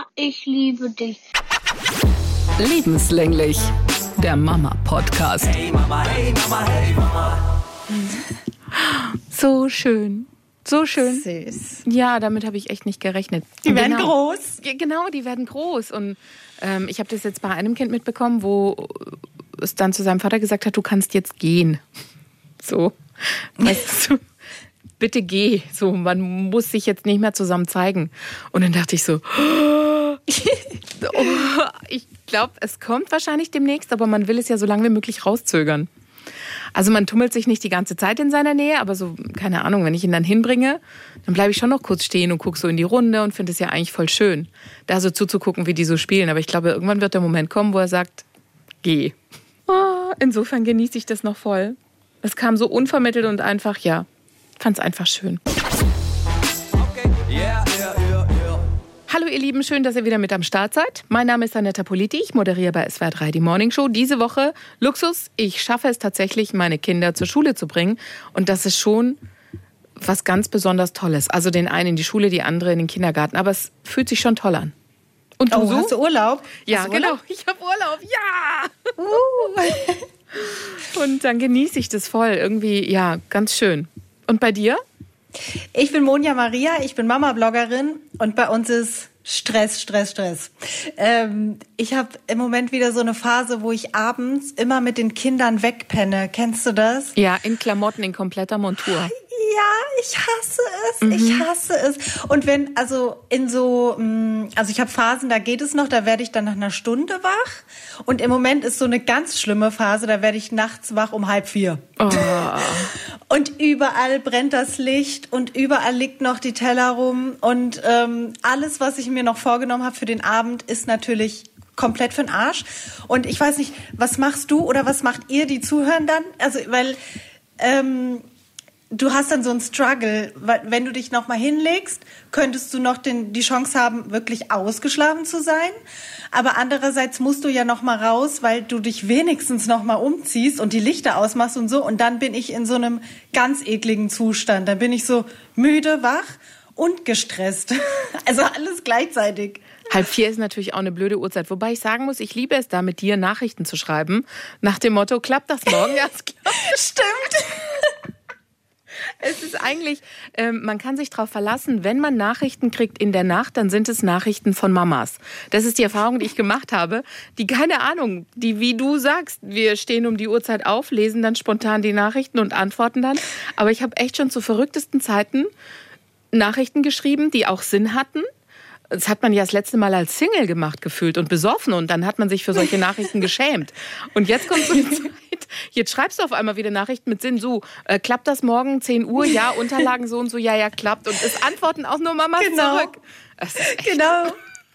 Mama, ich liebe dich. Lebenslänglich, der Mama-Podcast. Hey Mama, hey Mama, hey Mama. So schön. So schön. Süß. Ja, damit habe ich echt nicht gerechnet. Die werden genau. groß. Ja, genau, die werden groß. Und ähm, ich habe das jetzt bei einem Kind mitbekommen, wo es dann zu seinem Vater gesagt hat, du kannst jetzt gehen. So. Weißt du, bitte geh. So, man muss sich jetzt nicht mehr zusammen zeigen. Und dann dachte ich so, oh, ich glaube, es kommt wahrscheinlich demnächst, aber man will es ja so lange wie möglich rauszögern. Also man tummelt sich nicht die ganze Zeit in seiner Nähe, aber so, keine Ahnung, wenn ich ihn dann hinbringe, dann bleibe ich schon noch kurz stehen und gucke so in die Runde und finde es ja eigentlich voll schön, da so zuzugucken, wie die so spielen. Aber ich glaube, irgendwann wird der Moment kommen, wo er sagt, geh. Oh, insofern genieße ich das noch voll. Es kam so unvermittelt und einfach, ja, fand es einfach schön. Ihr Lieben, schön, dass ihr wieder mit am Start seid. Mein Name ist Anetta Politi, ich moderiere bei SWR 3 die Morning Show. Diese Woche Luxus, ich schaffe es tatsächlich, meine Kinder zur Schule zu bringen. Und das ist schon was ganz besonders Tolles. Also den einen in die Schule, die andere in den Kindergarten. Aber es fühlt sich schon toll an. Und du Oh, so? hast du Urlaub? ja, du genau. Urlaub? Ich habe Urlaub. Ja! Und dann genieße ich das voll. Irgendwie, ja, ganz schön. Und bei dir? Ich bin Monja Maria, ich bin Mama-Bloggerin und bei uns ist Stress, Stress, Stress. Ähm, ich habe im Moment wieder so eine Phase, wo ich abends immer mit den Kindern wegpenne. Kennst du das? Ja, in Klamotten, in kompletter Montur. Ja, ich hasse es. Ich hasse es. Und wenn, also in so, mh, also ich habe Phasen, da geht es noch, da werde ich dann nach einer Stunde wach. Und im Moment ist so eine ganz schlimme Phase, da werde ich nachts wach um halb vier. Und überall brennt das Licht und überall liegt noch die Teller rum. Und ähm, alles, was ich mir noch vorgenommen habe für den Abend, ist natürlich komplett für den Arsch. Und ich weiß nicht, was machst du oder was macht ihr, die zuhören dann? Also, weil ähm, du hast dann so einen Struggle, wenn du dich noch mal hinlegst, könntest du noch den, die Chance haben, wirklich ausgeschlafen zu sein. Aber andererseits musst du ja noch mal raus, weil du dich wenigstens noch mal umziehst und die Lichter ausmachst und so. Und dann bin ich in so einem ganz ekligen Zustand. Dann bin ich so müde, wach und gestresst. Also alles gleichzeitig. Halb vier ist natürlich auch eine blöde Uhrzeit. Wobei ich sagen muss, ich liebe es da, mit dir Nachrichten zu schreiben. Nach dem Motto, klappt das morgen? Ja, es klappt. Stimmt. Es ist eigentlich, ähm, man kann sich darauf verlassen, wenn man Nachrichten kriegt in der Nacht, dann sind es Nachrichten von Mamas. Das ist die Erfahrung, die ich gemacht habe. Die, keine Ahnung, die, wie du sagst, wir stehen um die Uhrzeit auf, lesen dann spontan die Nachrichten und antworten dann. Aber ich habe echt schon zu verrücktesten Zeiten Nachrichten geschrieben, die auch Sinn hatten. Das hat man ja das letzte Mal als Single gemacht gefühlt und besoffen und dann hat man sich für solche Nachrichten geschämt. Und jetzt kommt so eine Zeit, jetzt schreibst du auf einmal wieder Nachrichten mit Sinn, so, äh, klappt das morgen 10 Uhr? Ja, Unterlagen so und so, ja, ja, klappt. Und es antworten auch nur Mamas Genau. zurück. Genau.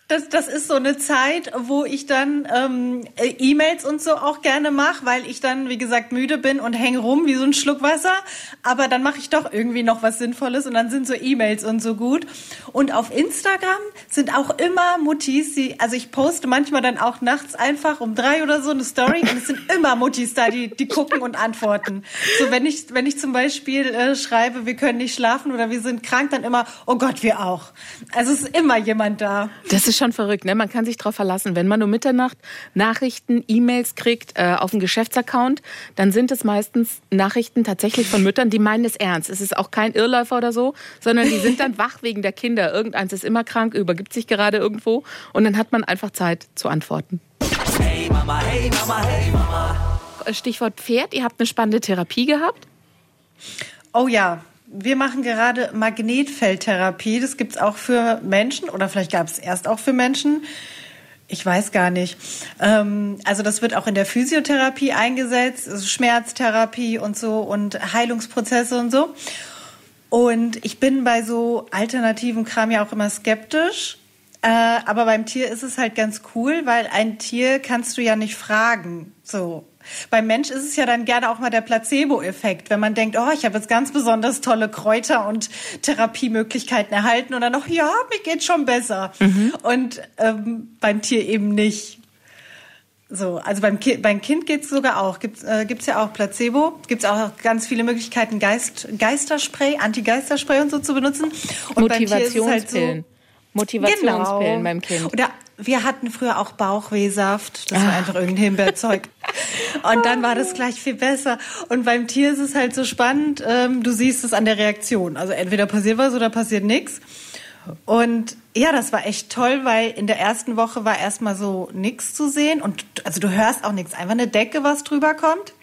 Das, das ist so eine Zeit, wo ich dann ähm, äh, E-Mails und so auch gerne mache, weil ich dann, wie gesagt, müde bin und hänge rum wie so ein Schluck Wasser. Aber dann mache ich doch irgendwie noch was Sinnvolles und dann sind so E-Mails und so gut. Und auf Instagram sind auch immer Muttis, die, also ich poste manchmal dann auch nachts einfach um drei oder so eine Story und es sind immer Muttis da, die, die gucken und antworten. So wenn ich, wenn ich zum Beispiel äh, schreibe, wir können nicht schlafen oder wir sind krank, dann immer, oh Gott, wir auch. Also es ist immer jemand da. Das ist schon verrückt, ne? Man kann sich darauf verlassen, wenn man um Mitternacht Nachrichten, E-Mails kriegt äh, auf dem Geschäftsaccount, dann sind es meistens Nachrichten tatsächlich von Müttern, die meinen es ernst. Es ist auch kein Irrläufer oder so, sondern die sind dann wach wegen der Kinder. Irgendeins ist immer krank, übergibt sich gerade irgendwo und dann hat man einfach Zeit zu antworten. Hey Mama, hey Mama, hey Mama. Stichwort Pferd, ihr habt eine spannende Therapie gehabt. Oh ja, wir machen gerade Magnetfeldtherapie. Das gibt's auch für Menschen oder vielleicht gab es erst auch für Menschen. Ich weiß gar nicht. Ähm, also das wird auch in der Physiotherapie eingesetzt, also Schmerztherapie und so und Heilungsprozesse und so. Und ich bin bei so alternativen Kram ja auch immer skeptisch. Äh, aber beim Tier ist es halt ganz cool, weil ein Tier kannst du ja nicht fragen. So. Beim Mensch ist es ja dann gerne auch mal der Placebo-Effekt, wenn man denkt, oh, ich habe jetzt ganz besonders tolle Kräuter und Therapiemöglichkeiten erhalten und dann noch, ja, mir geht schon besser. Und ähm, beim Tier eben nicht. So, also beim, Ki beim Kind geht's sogar auch. Gibt's äh, gibt's ja auch Placebo. Gibt's auch ganz viele Möglichkeiten, Geist, Geisterspray, Anti-Geisterspray und so zu benutzen. Und beim Motivationspillen. Motivationspillen beim Kind. Oder wir hatten früher auch Bauchwehsaft. Das war einfach irgendein Himbeerzeug. Und dann war das gleich viel besser. Und beim Tier ist es halt so spannend, ähm, du siehst es an der Reaktion. Also entweder passiert was oder passiert nichts. Und ja, das war echt toll, weil in der ersten Woche war erstmal so nichts zu sehen. Und also du hörst auch nichts. Einfach eine Decke, was drüber kommt.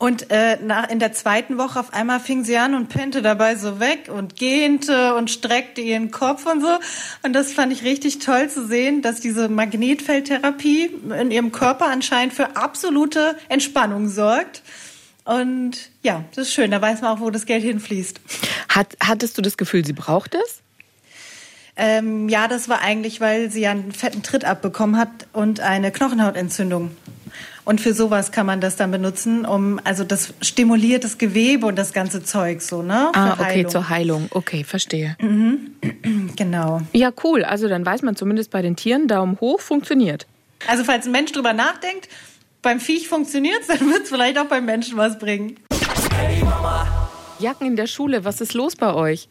Und äh, nach, in der zweiten Woche auf einmal fing sie an und pennte dabei so weg und gähnte und streckte ihren Kopf und so. Und das fand ich richtig toll zu sehen, dass diese Magnetfeldtherapie in ihrem Körper anscheinend für absolute Entspannung sorgt. Und ja, das ist schön. Da weiß man auch, wo das Geld hinfließt. Hat, hattest du das Gefühl, sie braucht es? Ähm, ja, das war eigentlich, weil sie einen fetten Tritt abbekommen hat und eine Knochenhautentzündung. Und für sowas kann man das dann benutzen, um, also das stimuliert das Gewebe und das ganze Zeug so, ne? Ah, okay, Heilung. zur Heilung. Okay, verstehe. Genau. Ja, cool. Also dann weiß man zumindest bei den Tieren, Daumen hoch funktioniert. Also falls ein Mensch drüber nachdenkt, beim Viech funktioniert's, dann wird's vielleicht auch beim Menschen was bringen. Jacken in der Schule, was ist los bei euch?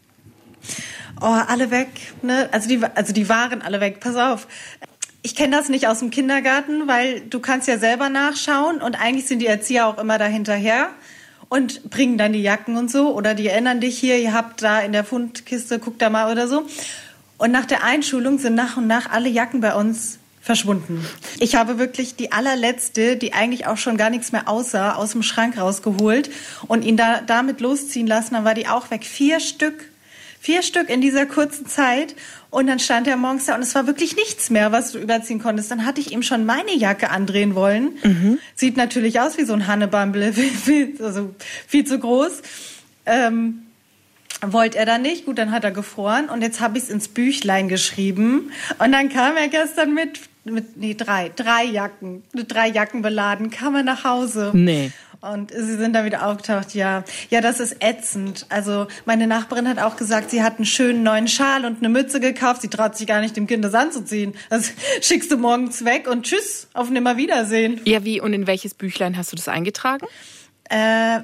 Oh, alle weg, ne? Also die, also die waren alle weg. Pass auf. Ich kenne das nicht aus dem Kindergarten, weil du kannst ja selber nachschauen und eigentlich sind die Erzieher auch immer dahinterher und bringen dann die Jacken und so oder die erinnern dich hier, ihr habt da in der Fundkiste, guck da mal oder so. Und nach der Einschulung sind nach und nach alle Jacken bei uns verschwunden. Ich habe wirklich die allerletzte, die eigentlich auch schon gar nichts mehr aussah, aus dem Schrank rausgeholt und ihn da damit losziehen lassen. Dann war die auch weg. Vier Stück. Vier Stück in dieser kurzen Zeit. Und dann stand er morgens da und es war wirklich nichts mehr, was du überziehen konntest. Dann hatte ich ihm schon meine Jacke andrehen wollen. Sieht natürlich aus wie so ein Hannebumble, also viel zu groß. Ähm, wollte er dann nicht. Gut, dann hat er gefroren und jetzt habe ich es ins Büchlein geschrieben. Und dann kam er gestern mit, mit nee, drei, drei Jacken, mit drei Jacken beladen, kam er nach Hause. Nee. Und sie sind dann wieder aufgetaucht, ja. Ja, das ist ätzend. Also meine Nachbarin hat auch gesagt, sie hat einen schönen neuen Schal und eine Mütze gekauft. Sie traut sich gar nicht, dem Kind das anzuziehen. Das schickst du morgens weg und tschüss, auf Nimmerwiedersehen. Ja, wie und in welches Büchlein hast du das eingetragen? Äh,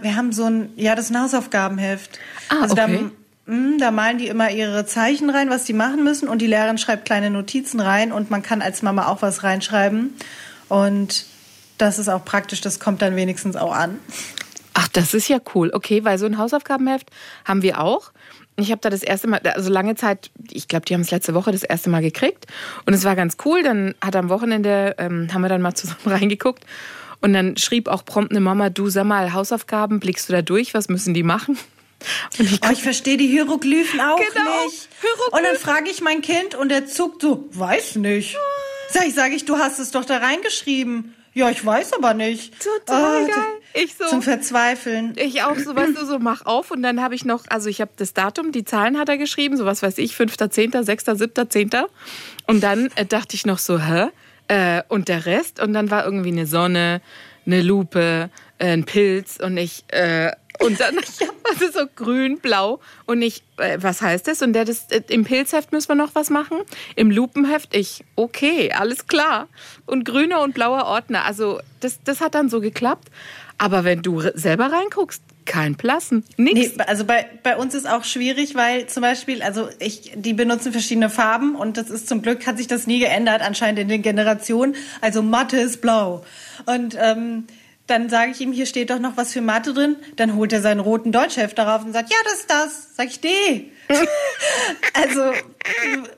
wir haben so ein, ja, das ist ein Hausaufgabenheft. Ah, also okay. da, mh, da malen die immer ihre Zeichen rein, was die machen müssen und die Lehrerin schreibt kleine Notizen rein und man kann als Mama auch was reinschreiben. Und das ist auch praktisch, das kommt dann wenigstens auch an. Ach, das ist ja cool. Okay, weil so ein Hausaufgabenheft haben wir auch. Ich habe da das erste Mal, also lange Zeit, ich glaube, die haben es letzte Woche das erste Mal gekriegt. Und es war ganz cool. Dann hat am Wochenende, ähm, haben wir dann mal zusammen reingeguckt. Und dann schrieb auch prompt eine Mama, du sag mal, Hausaufgaben, blickst du da durch? Was müssen die machen? Und ich Oh, ich verstehe die Hieroglyphen auch Genau, nicht. Hieroglyphen. Und dann frage ich mein Kind und er zuckt so, weiß nicht. Sag ich, sage ich, du hast es doch da reingeschrieben. Ja, ich weiß aber nicht. Total Ah, geil. Ich so. Zum Verzweifeln. Ich auch so, weißt du, so mach auf und dann habe ich noch, also ich habe das Datum, die Zahlen hat er geschrieben, so was weiß ich, 5.10., 6., 7., 10. Und dann äh, dachte ich noch so, hä? Äh, und der Rest? Und dann war irgendwie eine Sonne, eine Lupe, ein Pilz und ich, äh, und dann, ja, also so grün, blau und ich, äh, was heißt das? Und der, das, äh, im Pilzheft müssen wir noch was machen, im Lupenheft, ich, okay, alles klar. Und grüner und blauer Ordner, also das, das hat dann so geklappt. Aber wenn du selber reinguckst, kein Plassen, Nee, nix. also bei, bei uns ist auch schwierig, weil zum Beispiel, also ich, die benutzen verschiedene Farben und das ist zum Glück, hat sich das nie geändert, anscheinend in den Generationen. Also Mathe ist blau. Und ähm, dann sage ich ihm, hier steht doch noch was für Mathe drin. Dann holt er seinen roten Deutschheft darauf und sagt, ja, das ist das. Sag ich, nee. also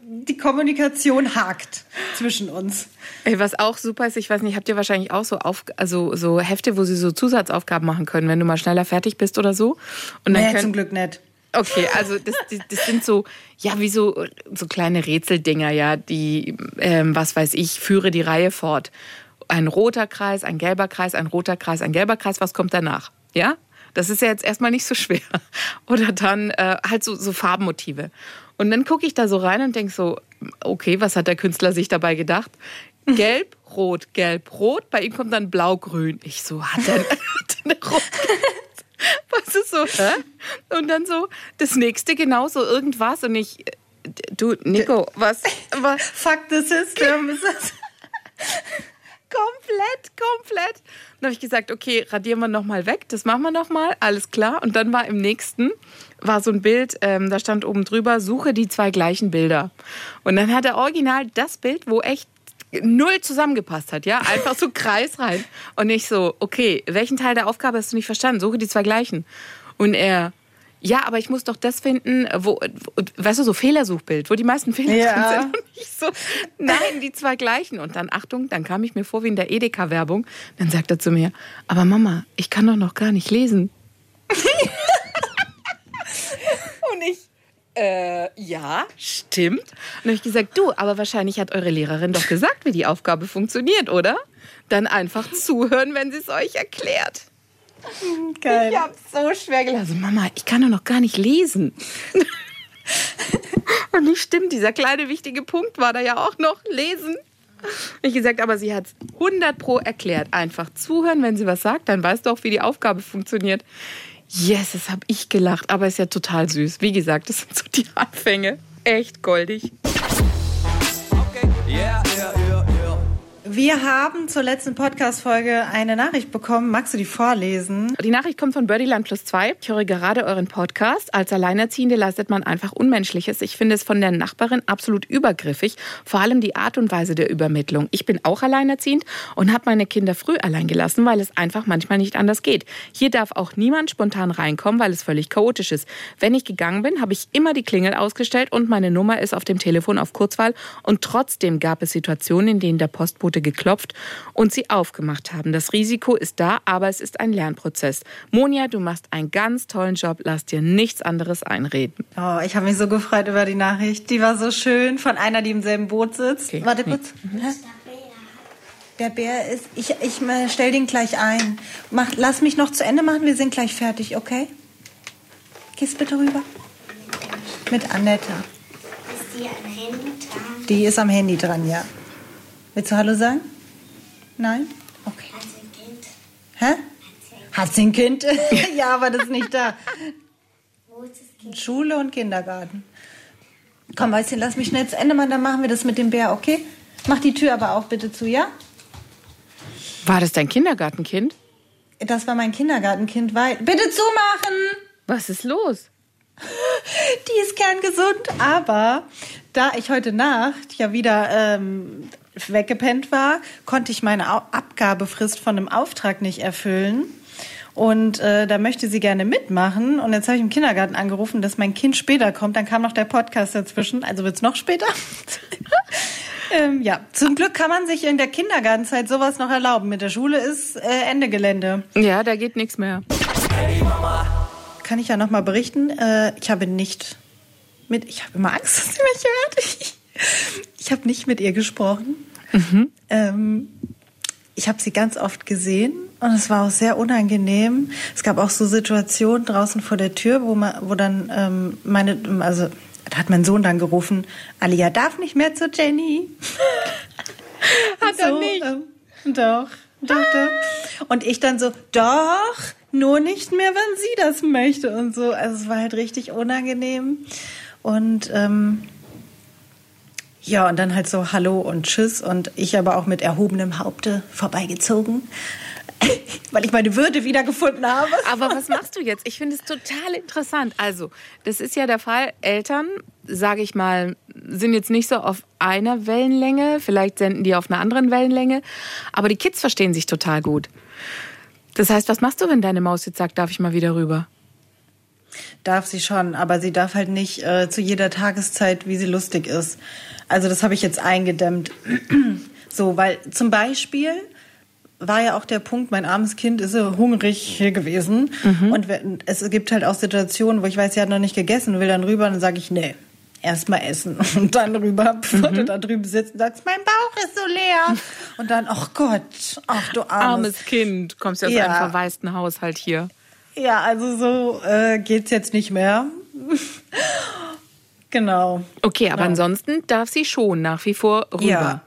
die Kommunikation hakt zwischen uns. Ey, was auch super ist, ich weiß nicht, habt ihr wahrscheinlich auch so, auf, also so Hefte, wo sie so Zusatzaufgaben machen können, wenn du mal schneller fertig bist oder so. Und dann Nee, können, zum Glück nicht. Okay, also das, das, das sind so, ja, wie so, so kleine Rätseldinger, ja, die, ähm, was weiß ich, führe die Reihe fort. Ein roter Kreis, ein gelber Kreis, ein roter Kreis, ein gelber Kreis, was kommt danach? Ja? Das ist ja jetzt erstmal nicht so schwer. Oder dann äh, halt so, so Farbmotive. Und dann gucke ich da so rein und denke so, okay, was hat der Künstler sich dabei gedacht? Gelb, rot, gelb, rot. Bei ihm kommt dann blau-grün. Ich so, hat er, hat er eine rot was ist so, hä? Und dann so das nächste genauso irgendwas und ich, äh, du, Nico, was, was Fuck the system. Komplett, komplett. Dann habe ich gesagt, okay, radieren wir nochmal weg, das machen wir nochmal, alles klar. Und dann war im nächsten, war so ein Bild, ähm, da stand oben drüber, suche die zwei gleichen Bilder. Und dann hat er original das Bild, wo echt null zusammengepasst hat, ja, einfach so Kreis rein. Und ich so, okay, welchen Teil der Aufgabe hast du nicht verstanden? Suche die zwei gleichen. Und er, ja, aber ich muss doch das finden, wo, wo weißt du, so Fehlersuchbild, wo die meisten Fehler Ja. drin sind. Und ich so, nein, die zwei gleichen. Und dann, Achtung, dann kam ich mir vor wie in der Edeka-Werbung. Dann sagt er zu mir, aber Mama, ich kann doch noch gar nicht lesen. Und ich, äh, ja, stimmt. Und dann habe ich gesagt, du, aber wahrscheinlich hat eure Lehrerin doch gesagt, wie die Aufgabe funktioniert, oder? Dann einfach zuhören, wenn sie es euch erklärt. Geil. Ich habe so schwer gelassen. Also, Mama, ich kann doch noch gar nicht lesen. Und nicht stimmt, dieser kleine wichtige Punkt war da ja auch noch lesen. Ich gesagt, aber sie hat es 100 pro erklärt. Einfach zuhören, wenn sie was sagt, dann weißt du auch, wie die Aufgabe funktioniert. Yes, das habe ich gelacht, aber ist ja total süß. Wie gesagt, das sind so die Anfänge. Echt goldig. Wir haben zur letzten Podcast-Folge eine Nachricht bekommen. Magst du die vorlesen? Die Nachricht kommt von Birdieland Plus 2. Ich höre gerade euren Podcast. Als Alleinerziehende leistet man einfach Unmenschliches. Ich finde es von der Nachbarin absolut übergriffig. Vor allem die Art und Weise der Übermittlung. Ich bin auch alleinerziehend und habe meine Kinder früh allein gelassen, weil es einfach manchmal nicht anders geht. Hier darf auch niemand spontan reinkommen, weil es völlig chaotisch ist. Wenn ich gegangen bin, habe ich immer die Klingel ausgestellt und meine Nummer ist auf dem Telefon auf Kurzwahl. Und trotzdem gab es Situationen, in denen der Postbote geklopft und sie aufgemacht haben. Das Risiko ist da, aber es ist ein Lernprozess. Monja, du machst einen ganz tollen Job. Lass dir nichts anderes einreden. Oh, ich habe mich so gefreut über die Nachricht. Die war so schön von einer, die im selben Boot sitzt. Okay. Warte kurz. Der Bär ist. Ich, ich äh, stell den gleich ein. Mach, lass mich noch zu Ende machen. Wir sind gleich fertig, okay? Gehst bitte rüber. Mit Annetta. Ist die am Handy dran? Die ist am Handy dran, ja. Willst du Hallo sagen? Nein? Okay. Also ein Kind. Hä? Hat sie ein Kind? ja, aber das ist nicht da. Wo ist das Kind? Schule und Kindergarten. Komm, Weißchen, lass mich schnell zu Ende machen, dann machen wir das mit dem Bär, okay? Mach die Tür aber auch bitte zu, ja? War das dein Kindergartenkind? Das war mein Kindergartenkind, weil. Bitte zumachen! Was ist los? Die ist kerngesund, aber da ich heute Nacht ja wieder ähm, weggepennt war, konnte ich meine Abgabefrist von einem Auftrag nicht erfüllen. Und äh, da möchte sie gerne mitmachen. Und jetzt habe ich im Kindergarten angerufen, dass mein Kind später kommt. Dann kam noch der Podcast dazwischen. Also wird's noch später. ähm, ja, zum Glück kann man sich in der Kindergartenzeit sowas noch erlauben. Mit der Schule ist äh, Ende Gelände. Ja, da geht nichts mehr. Kann ich ja noch mal berichten. Äh, ich habe nicht mit. Ich habe immer Angst, dass sie mich hört. Ich, ich habe nicht mit ihr gesprochen. Ähm, ich habe sie ganz oft gesehen und es war auch sehr unangenehm. Es gab auch so Situationen draußen vor der Tür, wo man, wo dann ähm, meine, also da hat mein Sohn dann gerufen, Alia darf nicht mehr zu Jenny. Hat er So, nicht. ähm, doch, doch, doch. Und ich dann so, doch, nur nicht mehr, wenn sie das möchte und so. Also es war halt richtig unangenehm. Und ähm, ja, und dann halt so Hallo und Tschüss und ich aber auch mit erhobenem Haupte vorbeigezogen, weil ich meine Würde wiedergefunden habe. Aber was machst du jetzt? Ich finde es total interessant. Also, das ist ja der Fall. Eltern, sage ich mal, sind jetzt nicht so auf einer Wellenlänge. Vielleicht senden die auf einer anderen Wellenlänge. Aber die Kids verstehen sich total gut. Das heißt, was machst du, wenn deine Maus jetzt sagt, darf ich mal wieder rüber? Darf sie schon, aber sie darf halt nicht äh, zu jeder Tageszeit, wie sie lustig ist. Also das habe ich jetzt eingedämmt. so, weil zum Beispiel war ja auch der Punkt, mein armes Kind ist so hungrig hier gewesen. Und wenn, es gibt halt auch Situationen, wo ich weiß, sie hat noch nicht gegessen, will dann rüber und dann sage ich, nee, erst mal essen. Und dann rüber, bevor du da drüben sitzt und sagst, mein Bauch ist so leer. Und dann, ach Gott, ach du armes. Armes Kind, kommst ja aus Ja. einem verwaisten Haushalt hier. Ja, also so äh, geht's jetzt nicht mehr. genau. Okay, aber ansonsten darf sie schon nach wie vor rüber. Ja.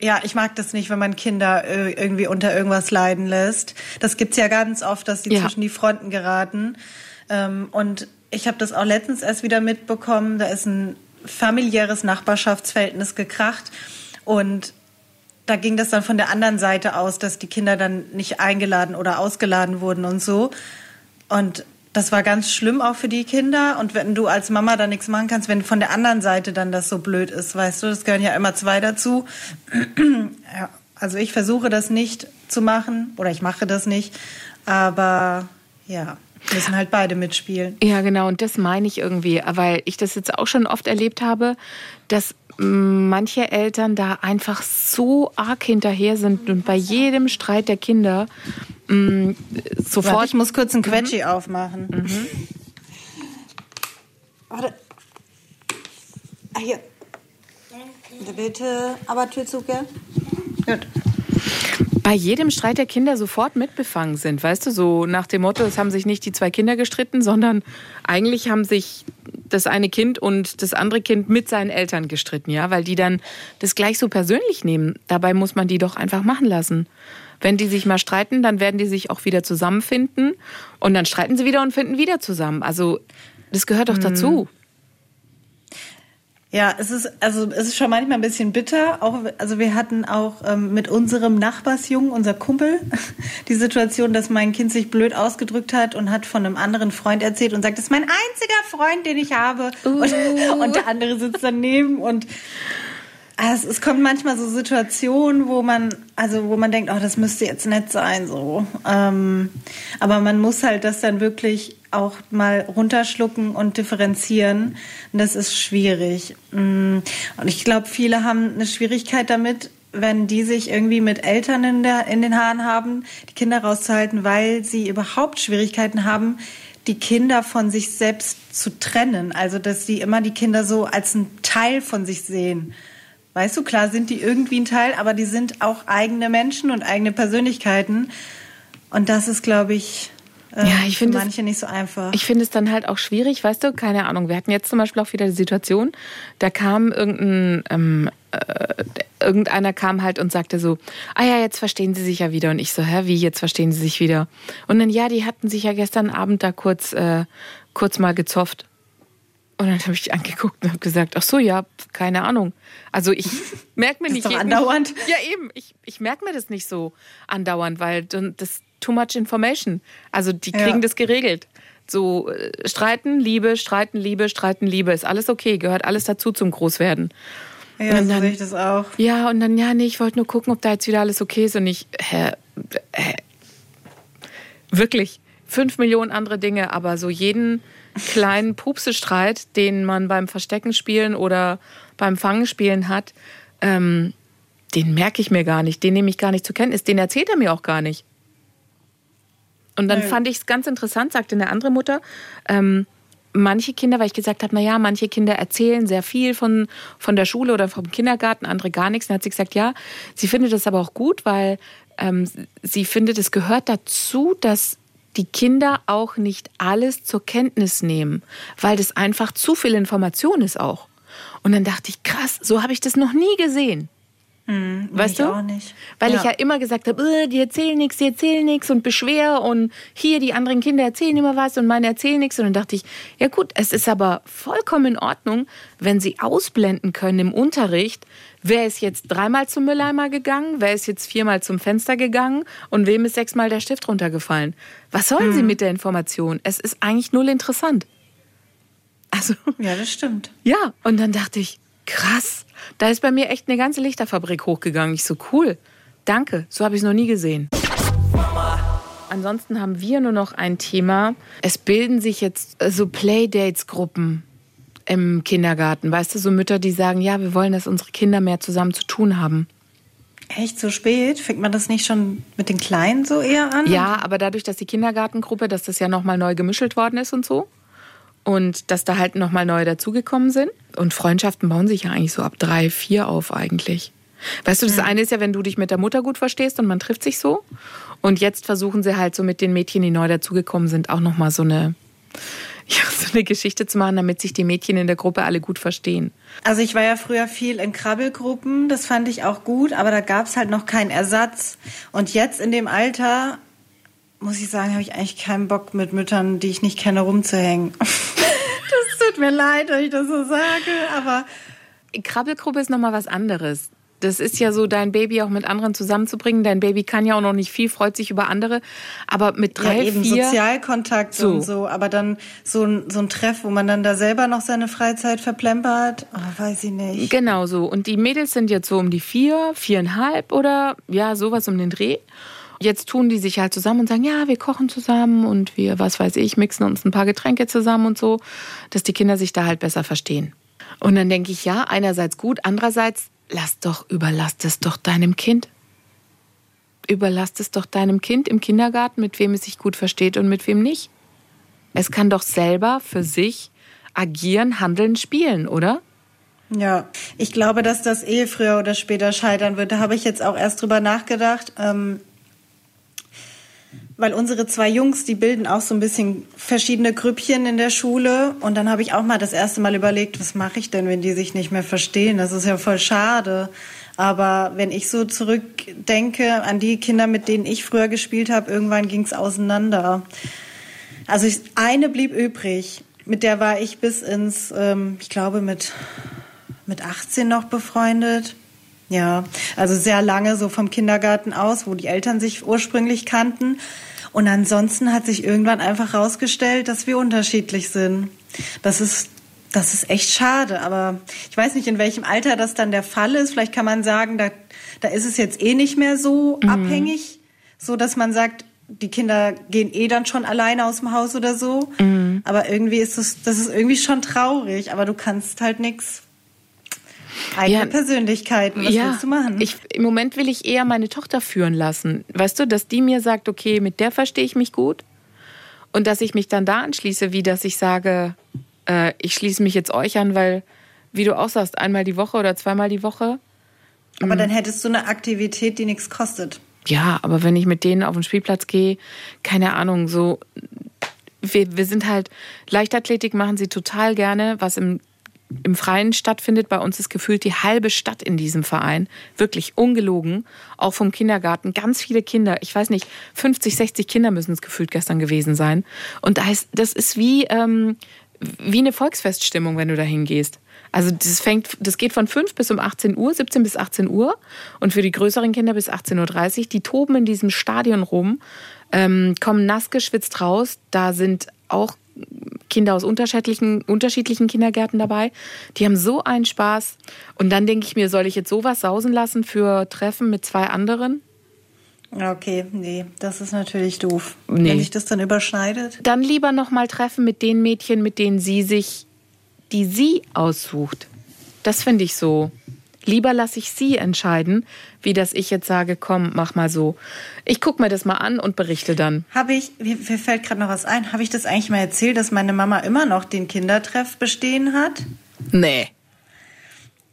Ja, ich mag das nicht, wenn man Kinder äh, irgendwie unter irgendwas leiden lässt. Das gibt's ja ganz oft, dass die Ja. zwischen die Fronten geraten. Ähm, und ich habe das auch letztens erst wieder mitbekommen. Da ist ein familiäres Nachbarschaftsverhältnis gekracht und da ging das dann von der anderen Seite aus, dass die Kinder dann nicht eingeladen oder ausgeladen wurden und so. Und das war ganz schlimm auch für die Kinder. Und wenn du als Mama da nichts machen kannst, wenn von der anderen Seite dann das so blöd ist, weißt du, das gehören ja immer zwei dazu. ja, also ich versuche das nicht zu machen oder ich mache das nicht. Aber ja, müssen halt beide mitspielen. Ja, genau. Und das meine ich irgendwie, weil ich das jetzt auch schon oft erlebt habe, dass manche Eltern da einfach so arg hinterher sind und bei jedem Streit der Kinder mh, sofort. Warte, ich muss kurz einen Quetschi aufmachen. Warte. Ah, hier. Bitte, aber Tür zu, gell? Gut. bei jedem Streit der Kinder sofort mitbefangen sind. Weißt du, so nach dem Motto, es haben sich nicht die zwei Kinder gestritten, sondern eigentlich haben sich das eine Kind und das andere Kind mit seinen Eltern gestritten, ja, weil die dann das gleich so persönlich nehmen. Dabei muss man die doch einfach machen lassen. Wenn die sich mal streiten, dann werden die sich auch wieder zusammenfinden und dann streiten sie wieder und finden wieder zusammen. Also das gehört doch dazu. Ja, es ist also es ist schon manchmal ein bisschen bitter. Auch also wir hatten auch ähm, mit unserem Nachbarsjungen, unser Kumpel, die Situation, dass mein Kind sich blöd ausgedrückt hat und hat von einem anderen Freund erzählt und sagt, das ist mein einziger Freund, den ich habe. Und, und der andere sitzt daneben und also es kommt manchmal so Situationen, wo man, also wo man denkt, oh, das müsste jetzt nett sein, so. Ähm, aber man muss halt das dann wirklich auch mal runterschlucken und differenzieren. Und das ist schwierig. Mm, Und ich glaube, viele haben eine Schwierigkeit damit, wenn die sich irgendwie mit Eltern in, der, in den Haaren haben, die Kinder rauszuhalten, weil sie überhaupt Schwierigkeiten haben, die Kinder von sich selbst zu trennen. Also, dass sie immer die Kinder so als ein Teil von sich sehen. Weißt du, klar sind die irgendwie ein Teil, aber die sind auch eigene Menschen und eigene Persönlichkeiten. Und das ist, glaube ich, äh, Ja, ich für finde es- manche nicht so einfach. Ich finde es dann halt auch schwierig, weißt du, keine Ahnung. Wir hatten jetzt zum Beispiel auch wieder die Situation, da kam irgendein, ähm, äh, irgendeiner kam halt und sagte so, ah ja, jetzt verstehen sie sich ja wieder. Und ich so, hä, wie, jetzt verstehen sie sich wieder? Und dann, ja, die hatten sich ja gestern Abend da kurz, äh, kurz mal gezofft. Und dann habe ich die angeguckt und habe gesagt, ach so, ja, keine Ahnung. Also ich merke mir Das nicht ist doch jeden- andauernd. Ja, eben. Ich, ich merke mir das nicht so andauernd, weil das ist too much information. Also die Ja. kriegen das geregelt. So äh, streiten, Liebe, streiten, Liebe, streiten, Liebe. Ist alles okay, gehört alles dazu zum Großwerden. ja, und so dann- sehe ich das auch. Ja, und dann, ja, nee, ich wollte nur gucken, ob da jetzt wieder alles okay ist und ich, hä, hä, wirklich, fünf Millionen andere Dinge, aber so jeden kleinen Pupsestreit, den man beim Verstecken spielen oder beim Fangen spielen hat, ähm, den merke ich mir gar nicht, den nehme ich gar nicht zur Kenntnis, den erzählt er mir auch gar nicht. Und dann Nö. fand ich es ganz interessant, sagte eine andere Mutter, ähm, manche Kinder, weil ich gesagt habe, na ja, manche Kinder erzählen sehr viel von, von der Schule oder vom Kindergarten, andere gar nichts. Dann hat sie gesagt, ja, sie findet das aber auch gut, weil ähm, sie findet, es gehört dazu, dass die Kinder auch nicht alles zur Kenntnis nehmen, weil das einfach zu viel Information ist auch. Und dann dachte ich, krass, so habe ich das noch nie gesehen. Weißt ich du? auch nicht. Weil Ja. ich ja immer gesagt habe, äh, die erzählen nichts, die erzählen nichts und beschwer und hier die anderen Kinder erzählen immer was und meine erzählen nichts. Und dann dachte ich, ja gut, es ist aber vollkommen in Ordnung, wenn sie ausblenden können im Unterricht, wer ist jetzt dreimal zum Mülleimer gegangen, wer ist jetzt viermal zum Fenster gegangen und wem ist sechsmal der Stift runtergefallen. Was sollen Mhm. sie mit der Information? Es ist eigentlich null interessant. Also, Ja, das stimmt. ja, und dann dachte ich, krass, da ist bei mir echt eine ganze Lichterfabrik hochgegangen. Ich so, cool, danke, so habe ich es noch nie gesehen. Ansonsten haben wir nur noch ein Thema. Es bilden sich jetzt äh, so Playdates-Gruppen im Kindergarten. Weißt du, so Mütter, die sagen, ja, wir wollen, dass unsere Kinder mehr zusammen zu tun haben. Echt so spät? Fängt man das nicht schon mit den Kleinen so eher an? Ja, aber dadurch, dass die Kindergartengruppe, dass das ja nochmal neu gemischelt worden ist und so. Und dass da halt nochmal neue dazugekommen sind. Und Freundschaften bauen sich ja eigentlich so ab drei, vier auf eigentlich. Weißt du, das eine ist ja, wenn du dich mit der Mutter gut verstehst und man trifft sich so. Und jetzt versuchen sie halt so mit den Mädchen, die neu dazugekommen sind, auch nochmal so eine, ja, so eine Geschichte zu machen, damit sich die Mädchen in der Gruppe alle gut verstehen. Also ich war ja früher viel in Krabbelgruppen, das fand ich auch gut, aber da gab es halt noch keinen Ersatz. Und jetzt in dem Alter, muss ich sagen, habe ich eigentlich keinen Bock mit Müttern, die ich nicht kenne, rumzuhängen. tut mir leid, wenn ich das so sage, aber Krabbelgruppe ist nochmal was anderes. Das ist ja so, dein Baby auch mit anderen zusammenzubringen. Dein Baby kann ja auch noch nicht viel, freut sich über andere. Aber mit drei, ja, eben vier. Sozialkontakt So. und so. Aber dann so ein, so ein Treff, wo man dann da selber noch seine Freizeit verplempert, oh, weiß ich nicht. Genau so. Und die Mädels sind jetzt so um die vier, viereinhalb oder ja, sowas um den Dreh. Jetzt tun die sich halt zusammen und sagen, ja, wir kochen zusammen und wir, was weiß ich, mixen uns ein paar Getränke zusammen und so, dass die Kinder sich da halt besser verstehen. Und dann denke ich, ja, einerseits gut, andererseits, lass doch, überlass es doch deinem Kind. Überlass es doch deinem Kind im Kindergarten, mit wem es sich gut versteht und mit wem nicht. Es kann doch selber für sich agieren, handeln, spielen, oder? Ja, ich glaube, dass das eh früher oder später scheitern wird. Da habe ich jetzt auch erst drüber nachgedacht. Ähm, weil unsere zwei Jungs, die bilden auch so ein bisschen verschiedene Grüppchen in der Schule. Und dann habe ich auch mal das erste Mal überlegt, was mache ich denn, wenn die sich nicht mehr verstehen? Das ist ja voll schade. Aber wenn ich so zurückdenke an die Kinder, mit denen ich früher gespielt habe, irgendwann ging es auseinander. Also ich, eine blieb übrig. Mit der war ich bis ins, ähm, ich glaube, mit, mit 18 noch befreundet. Ja, also sehr lange so vom Kindergarten aus, wo die Eltern sich ursprünglich kannten. Und ansonsten hat sich irgendwann einfach rausgestellt, dass wir unterschiedlich sind. Das ist, das ist echt schade. Aber ich weiß nicht, in welchem Alter das dann der Fall ist. Vielleicht kann man sagen, da, da ist es jetzt eh nicht mehr so abhängig, so dass man sagt, die Kinder gehen eh dann schon alleine aus dem Haus oder so. Aber irgendwie ist das, das ist irgendwie schon traurig. Aber du kannst halt nichts. Eigene Ja. Persönlichkeiten, was willst du machen? Ich, Im Moment will ich eher meine Tochter führen lassen. Weißt du, dass die mir sagt, okay, mit der verstehe ich mich gut. Und dass ich mich dann da anschließe, wie dass ich sage, äh, ich schließe mich jetzt euch an, weil, wie du auch sagst, einmal die Woche oder zweimal die Woche. Aber dann hättest du eine Aktivität, die nichts kostet. Ja, aber wenn ich mit denen auf den Spielplatz gehe, keine Ahnung, so, wir, wir sind halt, Leichtathletik machen sie total gerne, was im, im Freien stattfindet. Bei uns ist gefühlt die halbe Stadt in diesem Verein. Wirklich ungelogen. Auch vom Kindergarten. Ganz viele Kinder. Ich weiß nicht, 50, 60 Kinder müssen es gefühlt gestern gewesen sein. Und das ist wie, ähm, wie eine Volksfeststimmung, wenn du da hingehst. Also das fängt, das geht von 5 bis um 18 Uhr, 17 bis 18 Uhr und für die größeren Kinder bis 18.30 Uhr. Die toben in diesem Stadion rum, ähm, kommen nass geschwitzt raus. Da sind auch Kinder aus unterschiedlichen, unterschiedlichen Kindergärten dabei. Die haben so einen Spaß. Und dann denke ich mir, soll ich jetzt sowas sausen lassen für Treffen mit zwei anderen? Okay, nee, das ist natürlich doof. Nee. Wenn sich das dann überschneidet. Dann lieber noch mal treffen mit den Mädchen, mit denen sie sich, die sie aussucht. Das finde ich so. Lieber lasse ich sie entscheiden, wie dass ich jetzt sage, komm, mach mal so. Ich gucke mir das mal an und berichte dann. Habe ich, mir fällt gerade noch was ein, habe ich das eigentlich mal erzählt, dass meine Mama immer noch den Kindertreff bestehen hat? Nee.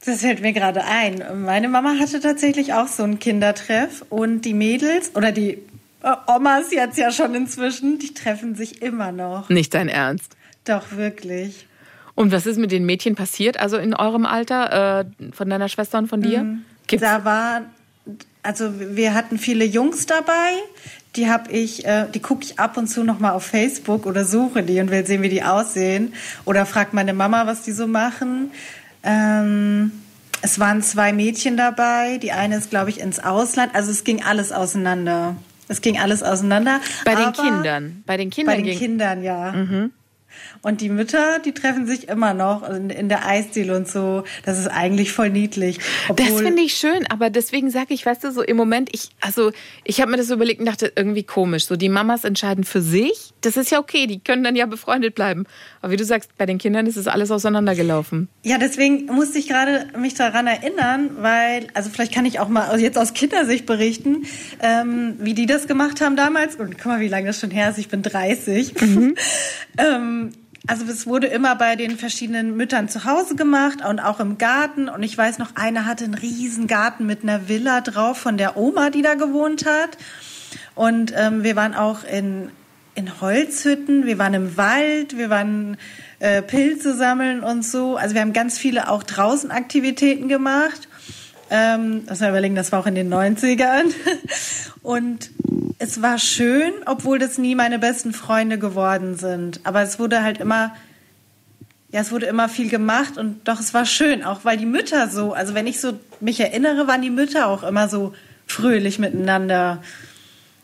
Das fällt mir gerade ein. Meine Mama hatte tatsächlich auch so einen Kindertreff und die Mädels oder die äh, Omas jetzt ja schon inzwischen, die treffen sich immer noch. Nicht dein Ernst. Doch, wirklich. Und was ist mit den Mädchen passiert, also in eurem Alter, äh, von deiner Schwester und von dir? Gibt's Da war, also wir hatten viele Jungs dabei. Die habe ich, äh, die gucke ich ab und zu noch mal auf Facebook oder suche die und will sehen, wie die aussehen. Oder frag meine Mama, was die so machen. Ähm, es waren zwei Mädchen dabei. Die eine ist, glaube ich, ins Ausland. Also es ging alles auseinander. Es ging alles auseinander. bei den Kindern. Bei den Kindern Bei den ging- Kindern, ja. Und die Mütter, die treffen sich immer noch in, in der Eisdiele und so. Das ist eigentlich voll niedlich. Das finde ich schön, aber deswegen sage ich, weißt du, so im Moment, ich, also ich habe mir das so überlegt und dachte, irgendwie komisch. So die Mamas entscheiden für sich, das ist ja okay, die können dann ja befreundet bleiben. Aber wie du sagst, bei den Kindern ist es alles auseinandergelaufen. Ja, deswegen musste ich gerade mich daran erinnern, weil, also vielleicht kann ich auch mal jetzt aus Kindersicht berichten, ähm, wie die das gemacht haben damals. Und guck mal, wie lange das schon her ist. Ich bin 30. ähm, also es wurde immer bei den verschiedenen Müttern zu Hause gemacht und auch im Garten. Und ich weiß noch, eine hatte einen riesen Garten mit einer Villa drauf von der Oma, die da gewohnt hat. Und ähm, wir waren auch in, in Holzhütten, wir waren im Wald, wir waren äh, Pilze sammeln und so. Also wir haben ganz viele auch draußen Aktivitäten gemacht. Ähm, lass mal überlegen, das war auch in den 90ern. Und es war schön, obwohl das nie meine besten Freunde geworden sind. Aber es wurde halt immer ja, es wurde immer viel gemacht und doch es war schön, auch weil die Mütter so, also wenn ich so mich erinnere, waren die Mütter auch immer so fröhlich miteinander.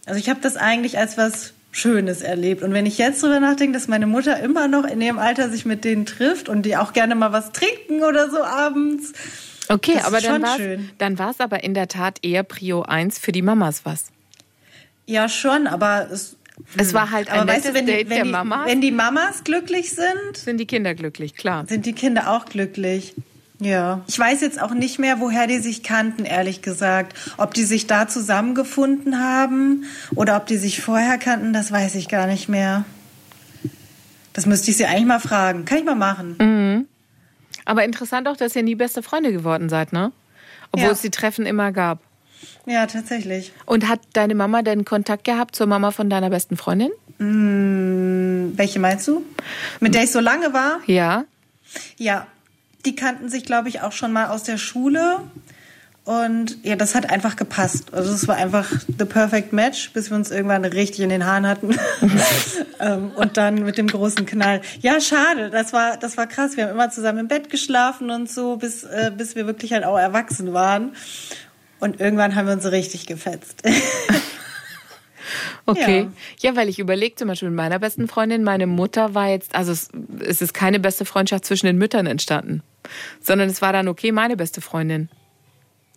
Also ich habe das eigentlich als was Schönes erlebt. Und wenn ich jetzt drüber nachdenke, dass meine Mutter immer noch in ihrem Alter sich mit denen trifft und die auch gerne mal was trinken oder so abends. Okay, aber dann war war's aber in der Tat eher Prio 1 für die Mamas was. Ja, schon, aber es, Es war halt ein aber weißt du, wenn die, Date wenn, der die, Mamas. wenn die Mamas glücklich sind, sind die Kinder glücklich, klar. sind die Kinder auch glücklich. Ja. Ich weiß jetzt auch nicht mehr, woher die sich kannten, ehrlich gesagt. Ob die sich da zusammengefunden haben oder ob die sich vorher kannten, das weiß ich gar nicht mehr. Das müsste ich sie eigentlich mal fragen. Kann ich mal machen. Mhm. Aber interessant auch, dass ihr nie beste Freunde geworden seid, ne? Obwohl Ja. es die Treffen immer gab. Ja, tatsächlich. Und hat deine Mama denn Kontakt gehabt zur Mama von deiner besten Freundin? Welche meinst du? Mit der ich so lange war? Ja. Ja. Die kannten sich, glaube ich, auch schon mal aus der Schule. Und ja, das hat einfach gepasst. Also es war einfach the perfect match, bis wir uns irgendwann richtig in den Haaren hatten. ähm, und dann mit dem großen Knall. Ja, schade. Das war, das war krass. Wir haben immer zusammen im Bett geschlafen und so, bis, äh, bis wir wirklich halt auch erwachsen waren. Und irgendwann haben wir uns so richtig gefetzt. Okay. Ja, weil ich überlege zum Beispiel mit meiner besten Freundin, meine Mutter war jetzt, also es, es ist keine beste Freundschaft zwischen den Müttern entstanden, sondern es war dann okay, meine beste Freundin.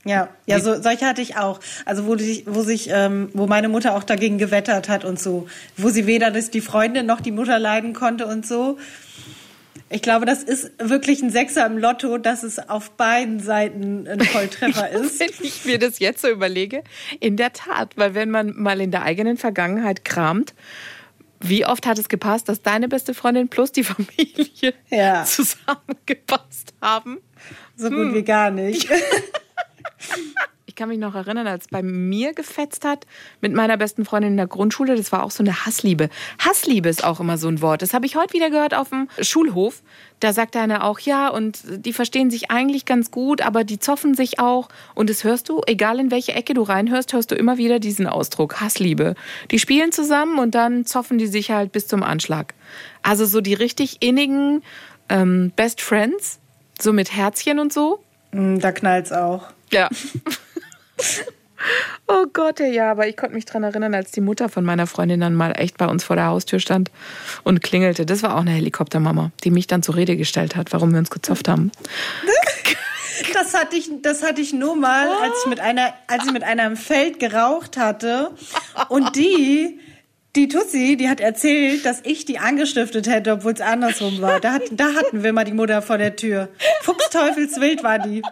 Ja, ja, so, solche hatte ich auch. Also wo sich, wo sich, ähm, wo meine Mutter auch dagegen gewettert hat und so, wo sie weder das die Freundin noch die Mutter leiden konnte und so. Ich glaube, das ist wirklich ein Sechser im Lotto, dass es auf beiden Seiten ein Volltreffer ist. Wenn ich mir das jetzt so überlege, in der Tat, weil wenn man mal in der eigenen Vergangenheit kramt, wie oft hat es gepasst, dass deine beste Freundin plus die Familie Ja. zusammengepasst haben? So gut wie gar nicht. Ich kann mich noch erinnern, als es bei mir gefetzt hat mit meiner besten Freundin in der Grundschule, das war auch so eine Hassliebe. Hassliebe ist auch immer so ein Wort. Das habe ich heute wieder gehört auf dem Schulhof. Da sagt einer auch, ja, und die verstehen sich eigentlich ganz gut, aber die zoffen sich auch. Und das hörst du, egal in welche Ecke du reinhörst, hörst du immer wieder diesen Ausdruck, Hassliebe. Die spielen zusammen und dann zoffen die sich halt bis zum Anschlag. Also so die richtig innigen ähm, Best Friends, so mit Herzchen und so. Mm, Da knallt's auch. Ja. oh Gott, ja, aber ich konnte mich dran erinnern, als die Mutter von meiner Freundin dann mal echt bei uns vor der Haustür stand und klingelte. Das war auch eine Helikoptermama, die mich dann zur Rede gestellt hat, warum wir uns gezopft haben. Das hatte ich, das hatte ich nur mal, als ich mit einer, als ich mit einer im Feld geraucht hatte. Und die, die Tussi, die hat erzählt, dass ich die angestiftet hätte, obwohl es andersrum war. Da, hat, da hatten wir mal die Mutter vor der Tür. Fuchsteufelswild war die.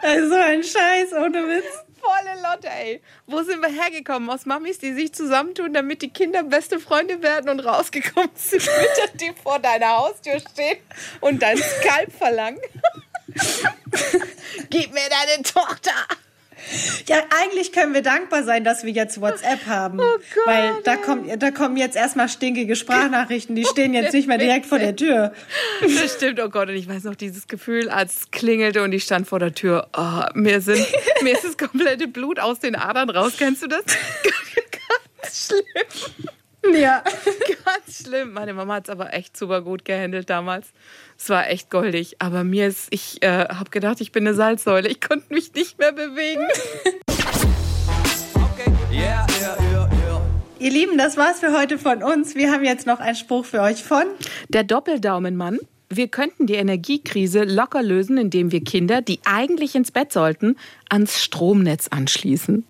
Also ein Scheiß, ohne Witz. Volle Lotte, ey. Wo sind wir hergekommen? Aus Mamis, die sich zusammentun, damit die Kinder beste Freunde werden und rausgekommen sind Mütter, die vor deiner Haustür stehen und dein Skalp verlangen. Gib mir deine Tochter. Ja, eigentlich können wir dankbar sein, dass wir jetzt WhatsApp haben. Oh Gott, weil da, kommt, da kommen jetzt erstmal stinkige Sprachnachrichten, die stehen jetzt nicht mehr direkt vor der Tür. Das stimmt, oh Gott. Und ich weiß noch dieses Gefühl, als es klingelte und ich stand vor der Tür. Oh, mir, sind, mir ist das komplette Blut aus den Adern raus. Kennst du das? Ganz schlimm. Ja. Ganz schlimm. Meine Mama hat es aber echt super gut gehandelt damals. Es war echt goldig. Aber mir ist, ich äh, habe gedacht, ich bin eine Salzsäule. Ich konnte mich nicht mehr bewegen. Okay, yeah, yeah, yeah, yeah. Ihr Lieben, das war's für heute von uns. Wir haben jetzt noch einen Spruch für euch von. Der Doppeldaumenmann. Wir könnten die Energiekrise locker lösen, indem wir Kinder, die eigentlich ins Bett sollten, ans Stromnetz anschließen.